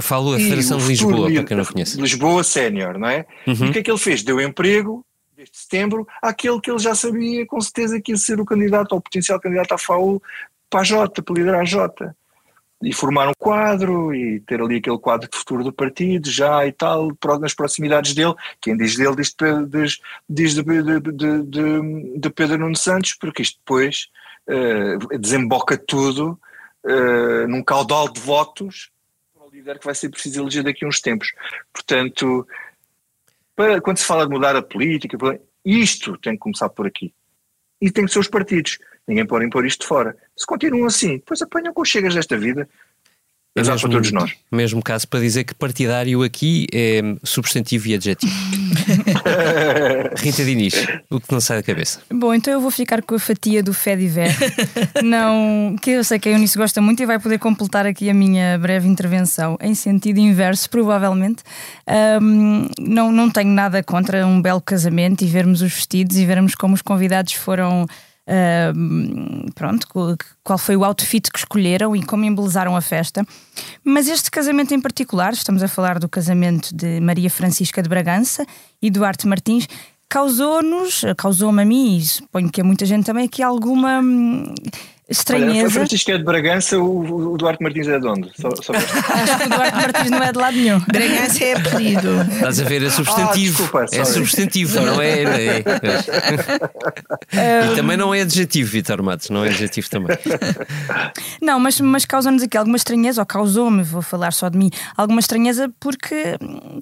Falo a Federação de Lisboa, para quem não conhece. Lisboa Sénior, não é? Uhum. E o que é que ele fez? Deu emprego, desde setembro, àquele que ele já sabia com certeza que ia ser o candidato, ou o potencial candidato à FAU para a Jota, para liderar a Jota e formar um quadro e ter ali aquele quadro de futuro do partido já e tal, nas proximidades dele, quem diz dele diz, diz, de, de, de, de Pedro Nuno Santos, porque isto depois uh, desemboca tudo uh, num caudal de votos para o líder que vai ser preciso eleger daqui a uns tempos. Portanto, para, quando se fala de mudar a política, isto tem que começar por aqui. E tem que ser os partidos. Ninguém pode impor isto fora. Se continuam assim, depois apanham com chegas desta vida. É mesmo, para todos nós. Mesmo caso para dizer que partidário aqui é substantivo e adjetivo. Rita Diniz, o que não sai da cabeça. Bom, então eu vou ficar com a fatia do Fediver, não, que eu sei que a Eunice gosta muito e vai poder completar aqui a minha breve intervenção em sentido inverso, provavelmente. Um, não, não tenho nada contra um belo casamento e vermos os vestidos e vermos como os convidados foram Pronto, qual foi o outfit que escolheram e como embelezaram a festa. Mas este casamento em particular, estamos a falar do casamento de Maria Francisca de Bragança e Duarte Martins, causou-nos, causou-me a mim, e suponho que a muita gente também, aqui alguma hum, estranheza. Olha, Francisco é de Bragança, o, o Duarte Martins é de onde? Só, só Acho que o Duarte Martins não é de lado nenhum. Bragança é apelido. Estás a ver, é substantivo. Ah, desculpa, é substantivo, não é? é, é. E também não é adjetivo, Vitor Matos, não é adjetivo também. Não, mas, mas causa-nos aqui alguma estranheza, ou causou-me, vou falar só de mim, alguma estranheza porque,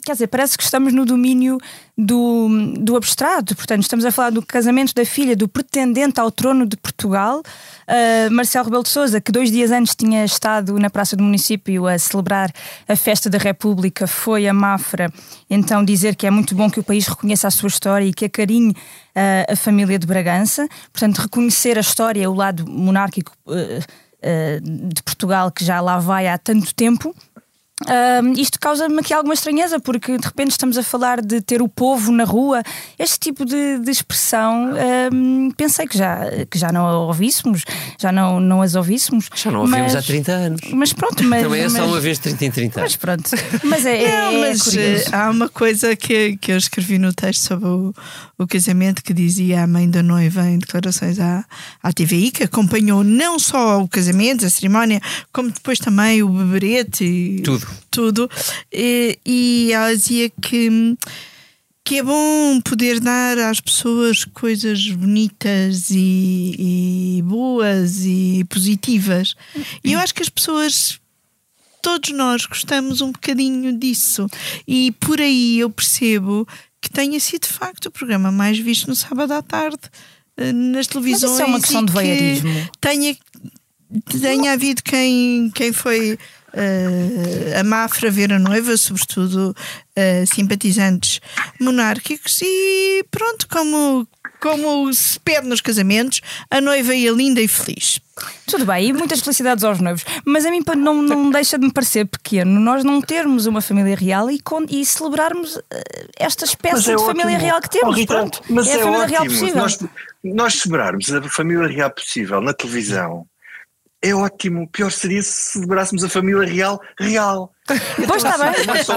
quer dizer, parece que estamos no domínio do, do abstrato. Portanto, estamos a falar do casamento da filha do pretendente ao trono de Portugal. Uh, Marcelo Rebelo de Souza, que dois dias antes tinha estado na Praça do Município a celebrar a festa da República, foi a Mafra então dizer que é muito bom que o país reconheça a sua história e que acarinhe uh, a família de Bragança. Portanto, reconhecer a história, o lado monárquico uh, de Portugal que já lá vai há tanto tempo. Uh, isto causa-me aqui alguma estranheza, porque de repente estamos a falar de ter o povo na rua, este tipo de, de expressão, uh, pensei que já, que já não a ouvíssemos, já não, não as ouvíssemos. Já não ouvimos há 30 anos. Mas pronto, mas. Também é só uma vez 30 em 30 anos. Mas pronto. Mas é. é não, mas é há uma coisa que, que eu escrevi no texto sobre o, o casamento que dizia a mãe da noiva em declarações à, à TVI, que acompanhou não só o casamento, a cerimónia, como depois também o beberete e. Tudo tudo. E, e ela dizia que que é bom poder dar às pessoas coisas bonitas e, e, boas e positivas. E eu acho que as pessoas, todos nós, gostamos um bocadinho disso. E por aí eu percebo que tenha sido de facto o programa mais visto no sábado à tarde eh, nas televisões. Mas isso é uma questão de voyeurismo. Tenha, tenha havido quem, quem foi uh, a Mafra ver a noiva, sobretudo uh, simpatizantes monárquicos, e pronto, como como se pede nos casamentos, a noiva ia linda e feliz. Tudo bem, e muitas felicidades aos noivos. Mas a mim não, não deixa de me parecer pequeno nós não termos uma família real e, com, e celebrarmos uh, esta espécie é de família real que temos. Oh, Rita, Pronto, mas é, é a família ótimo. real possível. Nós, nós celebrarmos a família real possível na televisão é ótimo. Pior seria se celebrássemos a família real real. Pois está bem. Como é só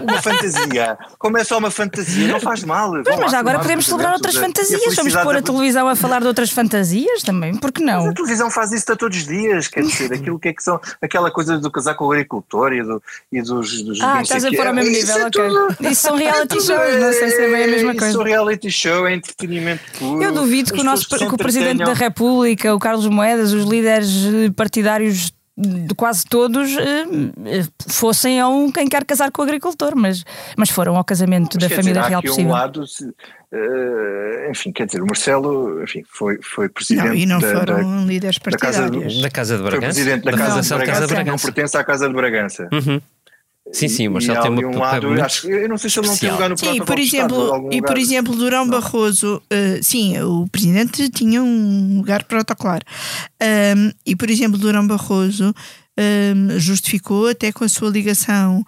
uma fantasia. Como é só uma fantasia, não faz mal. Pois, mas agora podemos celebrar outras fantasias. Vamos pôr a televisão a falar de outras fantasias também, porque não? Mas a televisão faz isso a todos os dias, quer dizer, aquilo que é que são, aquela coisa do casar com o agricultor e, do, e dos, dos. Ah, estás a pôr ao mesmo nível, é ok. Tudo, isso são reality shows, não sei se é bem a mesma coisa. Isso é reality show, é entretenimento puro. Eu duvido que o, nosso, que o Presidente da República, o Carlos Moedas, os líderes partidários de quase todos uh, fossem a um quem quer casar com o agricultor, mas, mas foram ao casamento mas, da família dizer, real possível. Um lado, uh, enfim, quer dizer, o Marcelo enfim, foi, foi presidente. Não, e não da, foram da, líderes partidários. Da Casa, da casa de Bragança. Foi presidente da, da Casa, de Bragança, Casa de Bragança. Não pertence à Casa de Bragança. Uhum. Sim, sim, mas Marcelo tem uma um lado, acho, Eu não sei se ele não tem lugar no sim, por exemplo, E por exemplo, Durão Barroso, uh, sim, o presidente tinha um lugar protocolar. Um, e por exemplo, Durão Barroso um, justificou até com a sua ligação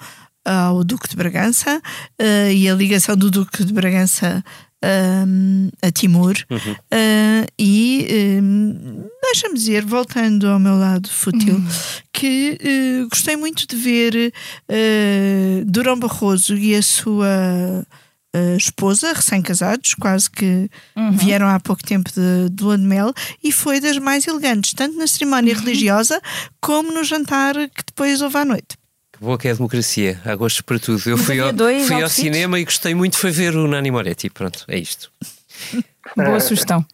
ao Duque de Bragança uh, e a ligação do Duque de Bragança um, a Timor uhum. uh, e um, deixa-me dizer, voltando ao meu lado fútil, uhum. que uh, gostei muito de ver uh, Durão Barroso e a sua uh, esposa, recém-casados, quase que uhum. vieram há pouco tempo de, de lua de mel, e foi das mais elegantes, tanto na cerimónia uhum. religiosa como no jantar que depois houve à noite. Que boa que é a democracia, há gostos para tudo. Eu fui ao, fui ao cinema e gostei muito, foi ver o Nani Moretti. Pronto, é isto. Boa sugestão.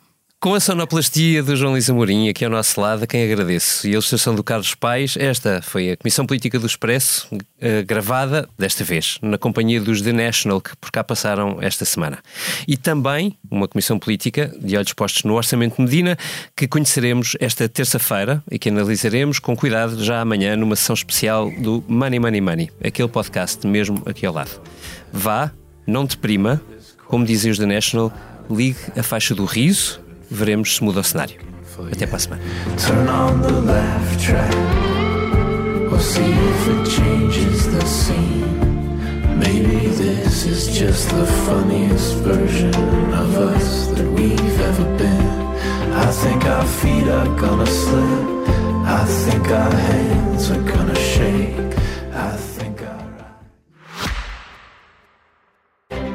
Com a sonoplastia do João Luís Amorim aqui ao nosso lado, a quem agradeço, e a ilustração do Carlos Pais, esta foi a Comissão Política do Expresso, uh, gravada, desta vez, na companhia dos The National, que por cá passaram esta semana. E também uma Comissão Política, de olhos postos no Orçamento de Medina, que conheceremos esta terça-feira e que analisaremos com cuidado já amanhã numa sessão especial do Money Money Money, aquele podcast mesmo aqui ao lado. Vá, não deprima, como dizem os The National, ligue a faixa do riso veremos se muda o cenário. Até para a semana. Turn on the laugh track. We'll see if it changes the scene. Maybe this is just the funniest version of us that we've ever been. I think our feet are gonna slip. I think our hands are gonna shake.